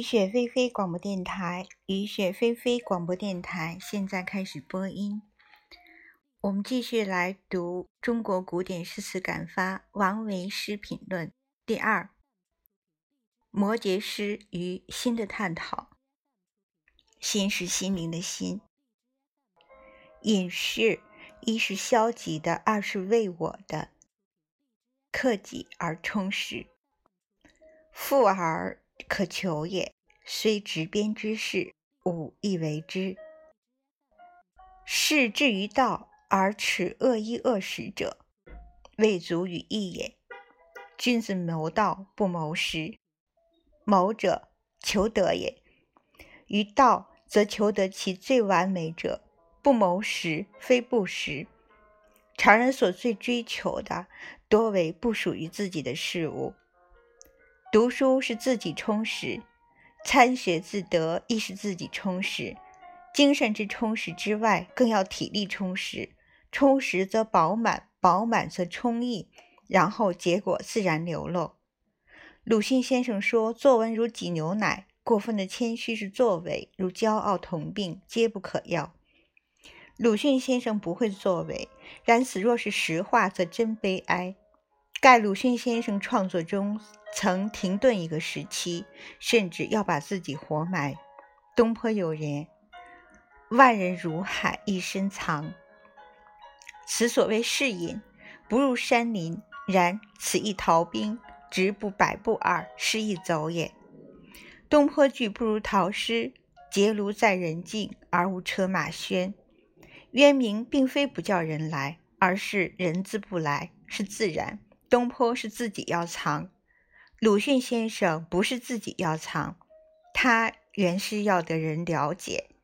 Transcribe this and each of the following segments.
雨雪霏霏广播电台，雨雪霏霏广播电台现在开始播音。我们继续来读《中国古典诗词感发·王维诗品论》第二，《摩诘诗与心的探讨》。心是心灵的心。隐士，一是消极的，二是为我的，克己而充实。富而可求也，虽执鞭之事，吾亦为之。是至于道。而持恶衣恶食者，未足与义也。君子谋道不谋食，谋者求得也。于道则求得其最完美者，不谋食非不食。常人所最追求的，多为不属于自己的事物。读书是自己充实，参学自得亦是自己充实。精神之充实之外，更要体力充实。充实则饱满，饱满则充溢，然后结果自然流露。鲁迅先生说：“作文如挤牛奶，过分的谦虚是作为；如骄傲同病，皆不可要。”鲁迅先生不会作为，然此若是实话，则真悲哀。盖鲁迅先生创作中曾停顿一个时期，甚至要把自己活埋。东坡有言：“万人如海，一身藏。”此所谓是隐，不入山林。然此一逃兵，直不百步耳，是亦走也。东坡句不如陶诗，结庐在人境，而无车马喧。渊明并非不叫人来，而是人自不来，是自然。东坡是自己要藏，鲁迅先生不是自己要藏，他原是要得人了解。《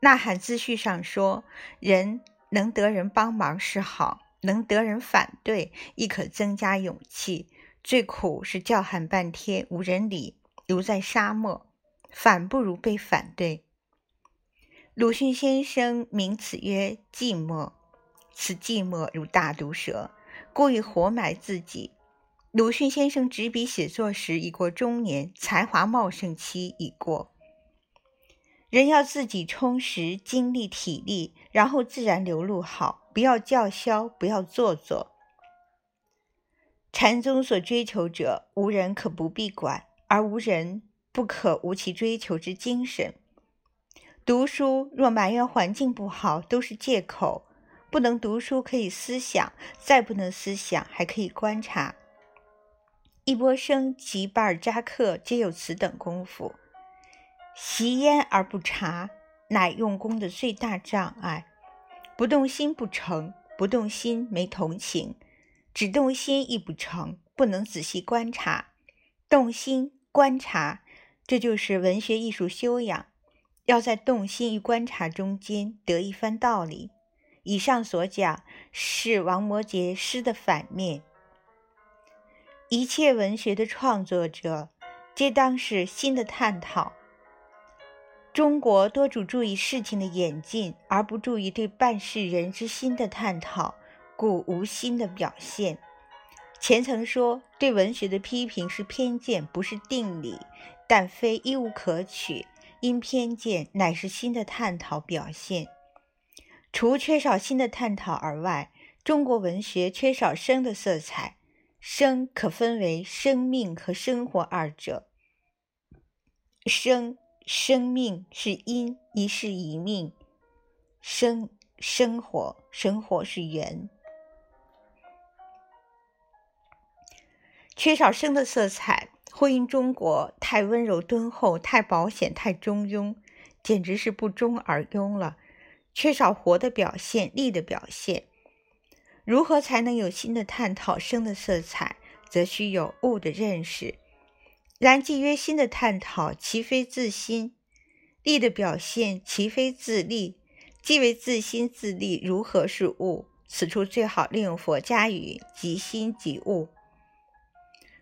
呐喊》自序上说：“人。”能得人帮忙是好，能得人反对亦可增加勇气。最苦是叫喊半天无人理，如在沙漠，反不如被反对。鲁迅先生名此曰寂寞，此寂寞如大毒蛇，故意活埋自己。鲁迅先生执笔写作时已过中年，才华茂盛期已过。人要自己充实精力体力，然后自然流露好，不要叫嚣，不要做作。禅宗所追求者，无人可不必管，而无人不可无其追求之精神。读书若埋怨环境不好，都是借口。不能读书可以思想，再不能思想还可以观察。一波生及巴尔扎克皆有此等功夫。习焉而不察，乃用功的最大障碍。不动心不成，不动心没同情；只动心亦不成，不能仔细观察。动心观察，这就是文学艺术修养。要在动心与观察中间得一番道理。以上所讲是王摩诘诗的反面。一切文学的创作者，皆当是新的探讨。中国多主注意事情的演进，而不注意对办事人之心的探讨，故无心的表现。前曾说，对文学的批评是偏见，不是定理，但非一无可取，因偏见乃是新的探讨表现。除缺少新的探讨而外，中国文学缺少生的色彩。生可分为生命和生活二者。生。生命是因，一世一命；生生活，生活是缘。缺少生的色彩，婚姻中国太温柔敦厚，太保险，太中庸，简直是不中而庸了。缺少活的表现，力的表现。如何才能有新的探讨生的色彩？则需有物的认识。然既曰心的探讨，其非自心；力的表现，其非自力。既为自心自力，如何是物？此处最好利用佛家语：即心即物。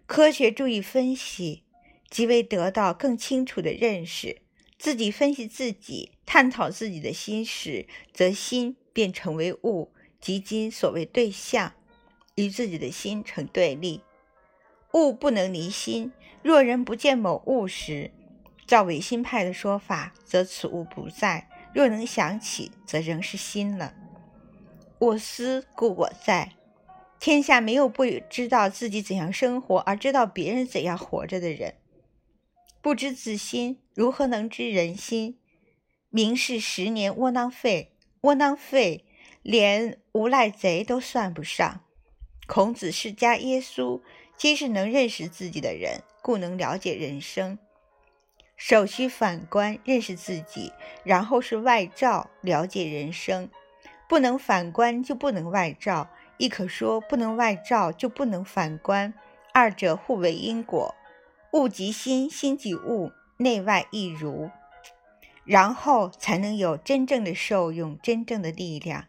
科学注意分析，即为得到更清楚的认识。自己分析自己，探讨自己的心时，则心便成为物，即今所谓对象，与自己的心成对立。物不能离心。若人不见某物时，照唯心派的说法，则此物不在；若能想起，则仍是心了。我思故我在。天下没有不知道自己怎样生活而知道别人怎样活着的人。不知自心，如何能知人心？明是十年窝囊废，窝囊废连无赖贼都算不上。孔子、释迦、耶稣皆是能认识自己的人，故能了解人生。首需反观认识自己，然后是外照了解人生。不能反观就不能外照。亦可说，不能外照就不能反观，二者互为因果。物即心，心即物，内外一如，然后才能有真正的受用，真正的力量。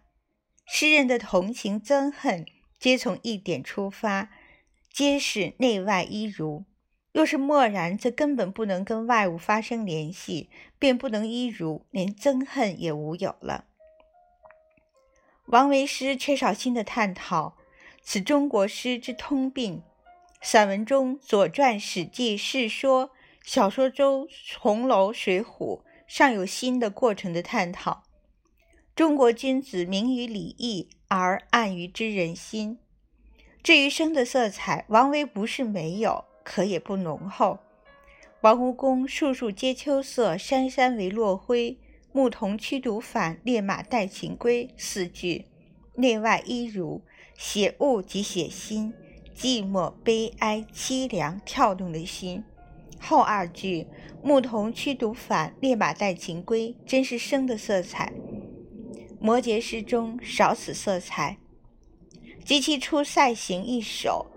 诗人的同情、憎恨，皆从一点出发，皆是内外一如。若是漠然，则根本不能跟外物发生联系，便不能一如，连憎恨也无有了。王维诗缺少新的探讨，此中国诗之通病。散文中《左传》《史记》《世说》，小说中《红楼》《水浒》，尚有新的过程的探讨。中国君子明于礼义，而暗于知人心。至于生的色彩，王维不是没有，可也不浓厚。王屋公“树树皆秋色，山山为落晖。”牧童驱犊返，猎马带禽归。四句内外一如，写物即写心，寂寞、悲哀、凄凉、跳动的心。后二句牧童驱犊反，猎马带禽归，真是生的色彩。摩诘诗中少此色彩，及其出塞行一首，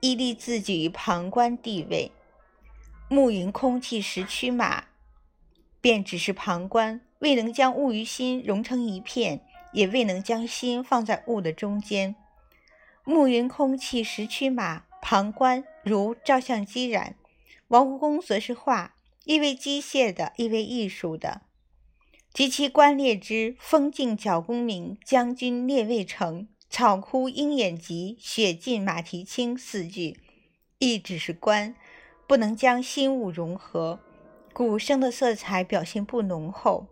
亦立自己于旁观地位。暮云空气时驱马。便只是旁观，未能将物与心融成一片，也未能将心放在物的中间。暮云空气十驱马，旁观如照相机然。王无功则是画，意为机械的，意为艺术的。及其观列之：风劲角弓鸣，将军列未成，草枯鹰眼疾，雪尽马蹄轻。四句，亦只是观，不能将心物融合。古生的色彩表现不浓厚。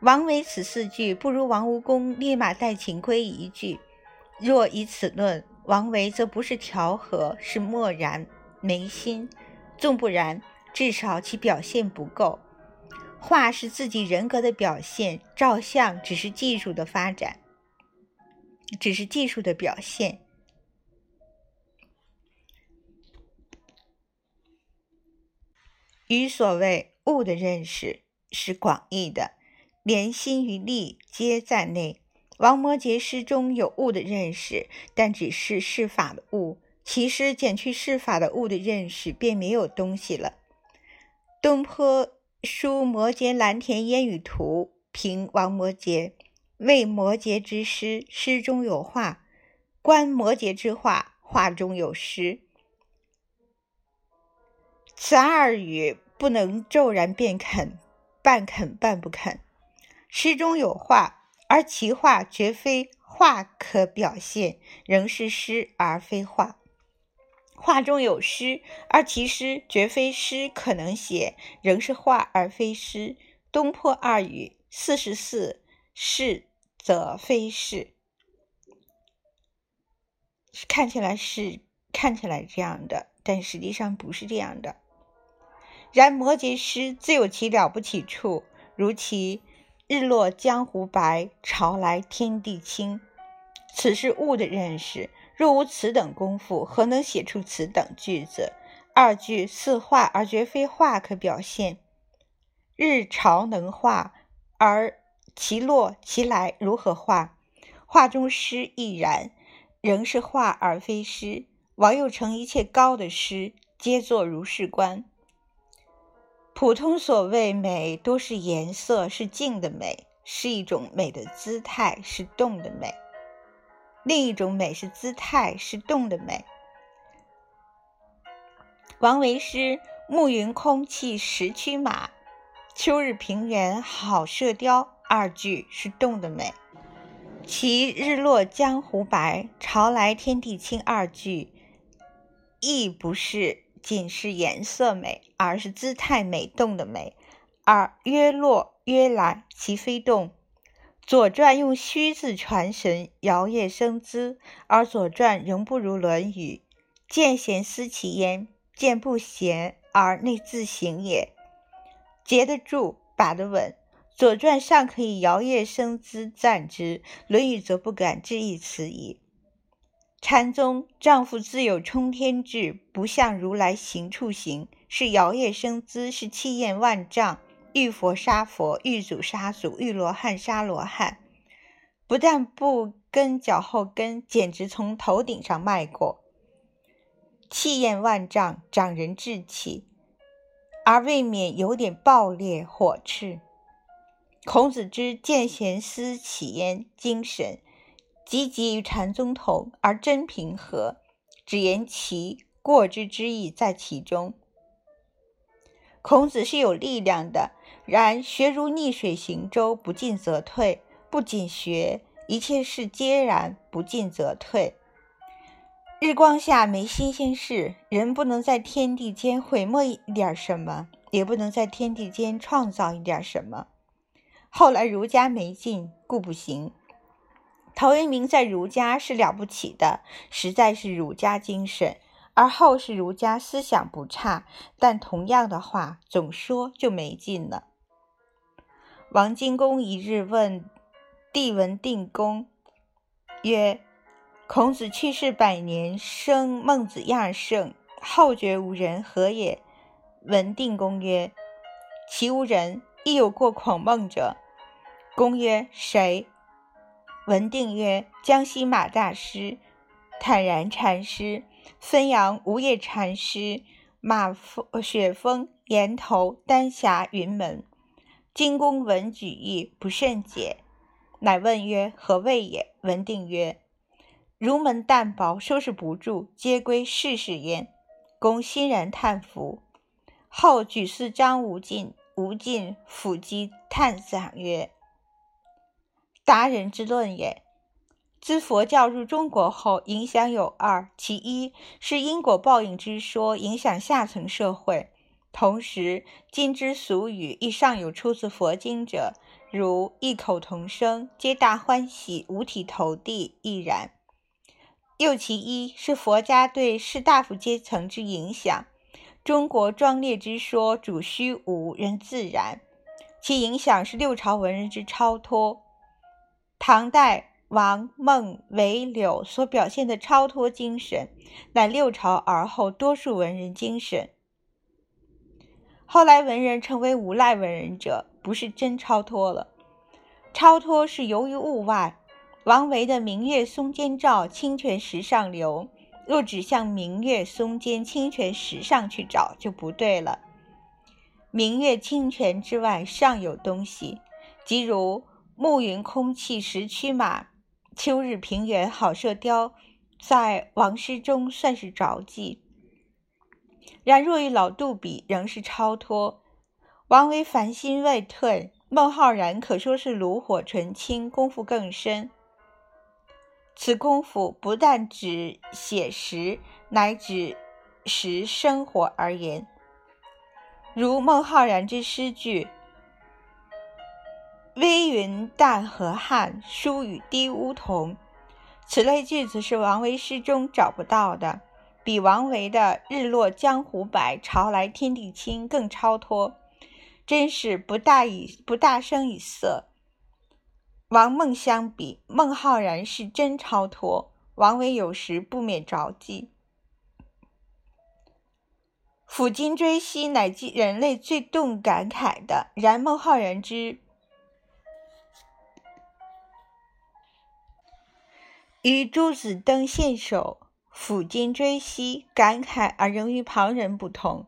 王维此四句不如王无功“立马带秦归”一句。若以此论，王维则不是调和，是漠然没心。纵不然，至少其表现不够。画是自己人格的表现，照相只是技术的发展，只是技术的表现。与所谓物的认识是广义的，连心与力皆在内。王摩诘诗中有物的认识，但只是事法的物。其实减去事法的物的认识，便没有东西了。东坡书《摩诘蓝田烟雨图》，评王摩诘，谓摩诘之诗，诗中有画；观摩诘之画，画中有诗。此二语不能骤然便肯，半肯半不肯。诗中有画，而其画绝非画可表现，仍是诗而非画；画中有诗，而其诗绝非诗可能写，仍是画而非诗。东坡二语四十四，是则非是。看起来是看起来这样的，但实际上不是这样的。然摩诘诗自有其了不起处，如其“日落江湖白，潮来天地清”，此是物的认识。若无此等功夫，何能写出此等句子？二句似画而绝非画可表现。日潮能画，而其落其来如何画？画中诗亦然，仍是画而非诗。王又成一切高的诗，皆作如是观。普通所谓美，多是颜色，是静的美，是一种美的姿态，是动的美；另一种美是姿态，是动的美。王维诗“暮云空气十驱马，秋日平原好射雕”二句是动的美；其“日落江湖白，潮来天地清”二句亦不是仅是颜色美。而是姿态美动的美，而曰落曰来，其非动。《左传》用虚字传神，摇曳生姿，而《左传》仍不如《论语》。见贤思齐焉，见不贤而内自省也。结得住，把得稳。《左传》尚可以摇曳生姿赞之，《论语》则不敢置一词矣。禅宗丈夫自有冲天志，不向如来行处行，是摇曳生姿，是气焰万丈，遇佛杀佛，遇祖杀祖，遇罗汉杀罗汉，不但不跟脚后跟，简直从头顶上迈过，气焰万丈，长人志气，而未免有点暴烈火炽。孔子之见贤思齐焉，精神。积极与禅宗同，而真平和，只言其过之之意在其中。孔子是有力量的，然学如逆水行舟，不进则退；不仅学，一切事皆然，不进则退。日光下没新鲜事，人不能在天地间毁没一点什么，也不能在天地间创造一点什么。后来儒家没劲，故不行。陶渊明在儒家是了不起的，实在是儒家精神；而后世儒家思想不差，但同样的话总说就没劲了。王荆公一日问帝文定公曰：“孔子去世百年，生孟子亚圣，后绝无人，何也？”文定公曰：“其无人，亦有过孔孟者。”公曰：“谁？”文定曰：“江西马大师、坦然禅师、汾阳无业禅师、马峰、雪峰、岩头、丹霞、云门。”荆公闻举义不甚解，乃问曰：“何谓也？”文定曰：“儒门淡薄，收拾不住，皆归世事焉。”公欣然叹服。后举司张无尽，无尽抚机叹赏曰。达人之论也。自佛教入中国后，影响有二：其一是因果报应之说影响下层社会；同时，今之俗语亦尚有出自佛经者，如异口同声、皆大欢喜、五体投地亦然。又其一是佛家对士大夫阶层之影响。中国庄列之说主虚无，人自然，其影响是六朝文人之超脱。唐代王孟韦柳所表现的超脱精神，乃六朝而后多数文人精神。后来文人成为无赖文人者，不是真超脱了。超脱是由于物外。王维的“明月松间照，清泉石上流”，若只向明月松间、清泉石上去找，就不对了。明月清泉之外，尚有东西，即如。暮云空气十驱马，秋日平原好射雕，在王诗中算是着迹。然若与老杜比，仍是超脱。王维凡心未退，孟浩然可说是炉火纯青，功夫更深。此功夫不但指写实，乃指实生活而言。如孟浩然之诗句。微云淡河汉，疏雨滴梧桐。此类句子是王维诗中找不到的，比王维的“日落江湖白，潮来天地清”更超脱，真是不大以不大声以色。王孟相比，孟浩然是真超脱，王维有时不免着急。抚今追昔，乃人类最动感慨的。然孟浩然之。与朱子登献首，抚今追昔，感慨而仍于旁人不同。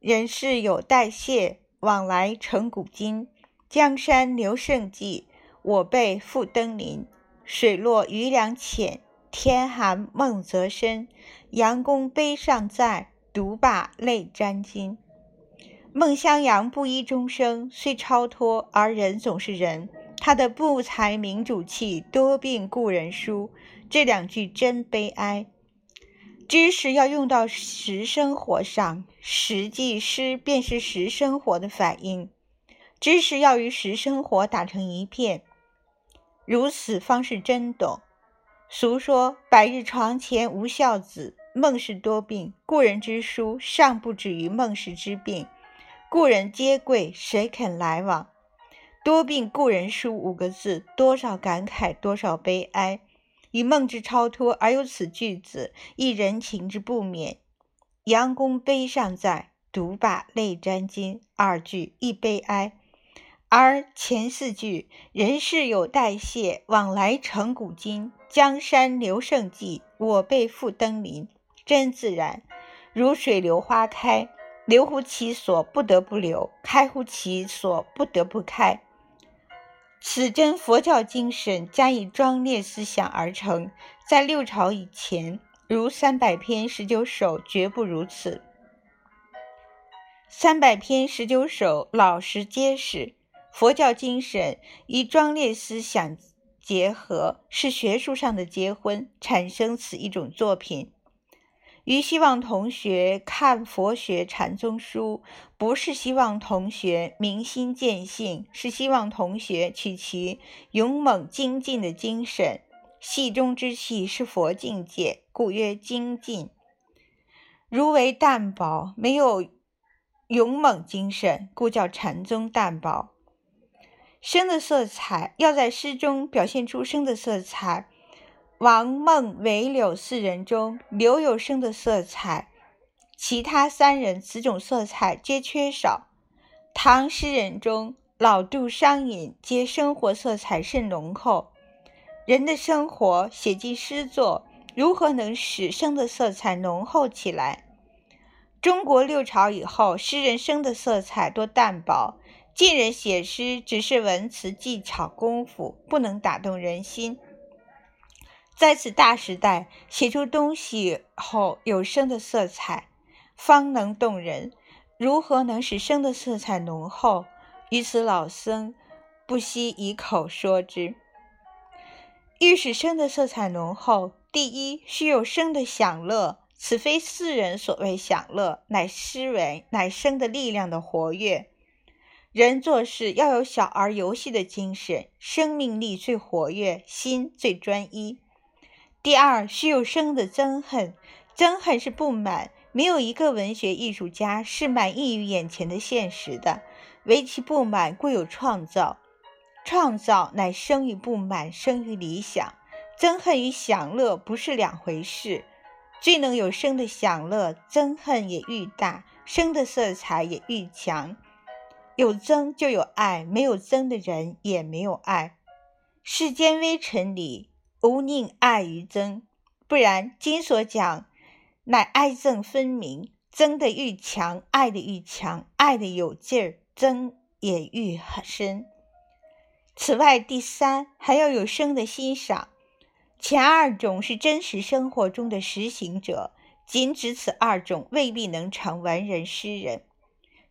人世有代谢，往来成古今。江山留胜迹，我辈复登临。水落鱼梁浅，天寒梦泽深。杨公碑尚在，独把泪沾襟。孟襄阳布衣终生，虽超脱，而人总是人。他的不才民主气，多病故人书，这两句真悲哀。知识要用到实生活上，实际诗便是实生活的反应。知识要与实生活打成一片，如此方是真懂。俗说“百日床前无孝子”，孟氏多病，故人之书尚不止于孟氏之病。故人皆贵，谁肯来往？多病故人书五个字，多少感慨，多少悲哀。以梦之超脱而有此句子，亦人情之不免。杨公碑尚在，独把泪沾襟。二句亦悲哀。而前四句，人世有代谢，往来成古今。江山留胜迹，我辈复登临。真自然，如水流花开，流乎其所，不得不流；开乎其所，不得不开。此真佛教精神加以庄烈思想而成。在六朝以前，如三百篇、十九首，绝不如此。三百篇、十九首，老实结实。佛教精神与庄烈思想结合，是学术上的结婚，产生此一种作品。于希望同学看佛学禅宗书，不是希望同学明心见性，是希望同学取其勇猛精进的精神。戏中之戏是佛境界，故曰精进。如为淡薄，没有勇猛精神，故叫禅宗淡薄。生的色彩要在诗中表现出生的色彩。王孟韦柳四人中，柳有生的色彩，其他三人此种色彩皆缺少。唐诗人中，老杜、商隐皆生活色彩甚浓厚。人的生活写进诗作，如何能使生的色彩浓厚起来？中国六朝以后，诗人生的色彩多淡薄。近人写诗只是文辞技巧功夫，不能打动人心。在此大时代，写出东西后有生的色彩，方能动人。如何能使生的色彩浓厚？于此老僧不惜以口说之。欲使生的色彩浓厚，第一是有生的享乐。此非世人所谓享乐，乃诗文乃生的力量的活跃。人做事要有小儿游戏的精神，生命力最活跃，心最专一。第二，是有生的憎恨，憎恨是不满。没有一个文学艺术家是满意于眼前的现实的，唯其不满，故有创造。创造乃生于不满，生于理想。憎恨与享乐不是两回事。最能有生的享乐，憎恨也愈大，生的色彩也愈强。有憎就有爱，没有憎的人也没有爱。世间微尘里，无宁爱于憎，不然今所讲，乃爱憎分明，憎的愈强，爱的愈强，爱的有劲儿，憎也愈深。此外，第三还要有生的欣赏。前二种是真实生活中的实行者，仅指此二种，未必能成文人诗人。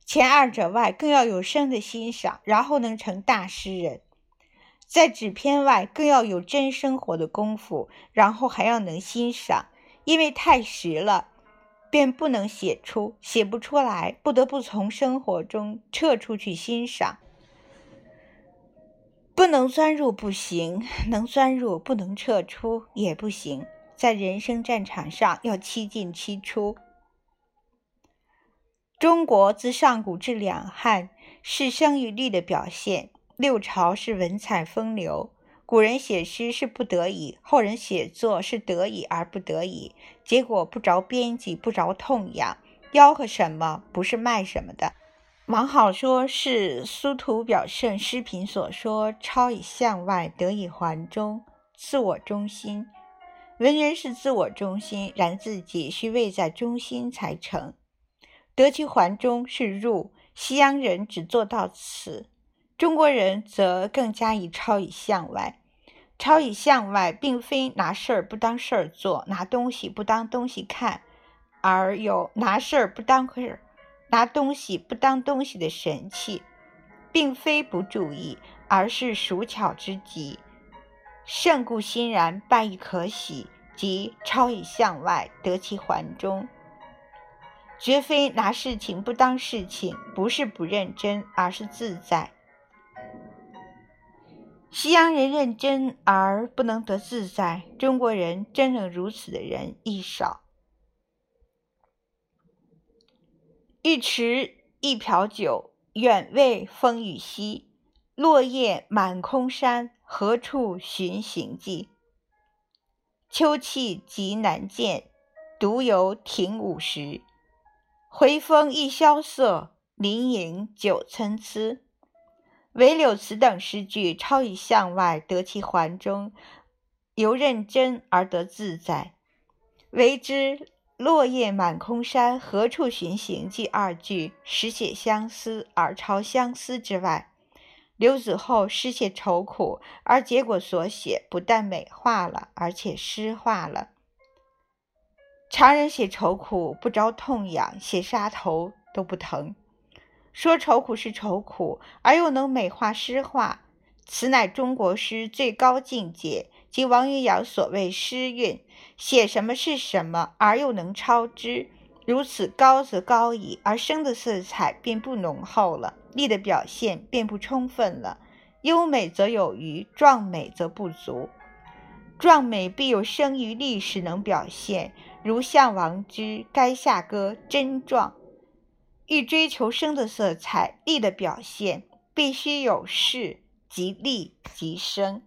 前二者外，更要有生的欣赏，然后能成大诗人。在纸片外，更要有真生活的功夫，然后还要能欣赏。因为太实了，便不能写出，写不出来，不得不从生活中撤出去欣赏。不能钻入不行，能钻入不能撤出也不行。在人生战场上，要七进七出。中国自上古至两汉是生育力的表现，六朝是文采风流。古人写诗是不得已，后人写作是得已而不得已，结果不着边际，不着痛痒，吆喝什么不是卖什么的。王好说是苏图表圣诗品所说：“超以向外，得以环中，自我中心。”文人是自我中心，然自己须位在中心才成。得其环中是入，西洋人只做到此，中国人则更加以超以向外。超以向外，并非拿事儿不当事儿做，拿东西不当东西看，而有拿事儿不当事儿、拿东西不当东西的神气，并非不注意，而是熟巧之极。胜故欣然，败亦可喜，即超以向外，得其环中。绝非拿事情不当事情，不是不认真，而是自在。西洋人认真而不能得自在，中国人真正如此的人亦少。一池一瓢酒，远未风雨夕。落叶满空山，何处寻行迹？秋气极难见，独游庭午时。回风一萧瑟，林影酒参差。唯柳词等诗句，超以向外，得其环中，由认真而得自在。为之“落叶满空山，何处寻行迹”二句，实写相思，而超相思之外。刘子厚诗写愁苦，而结果所写不但美化了，而且诗化了。常人写愁苦不着痛痒，写杀头都不疼。说愁苦是愁苦，而又能美化诗画，此乃中国诗最高境界，即王岳阳所谓诗韵。写什么是什么，而又能超之，如此高则高矣，而生的色彩便不浓厚了，力的表现便不充分了。优美则有余，壮美则不足。壮美必有生于力时能表现，如项王之《垓下歌》真壮。欲追求生的色彩、力的表现，必须有势即力即生。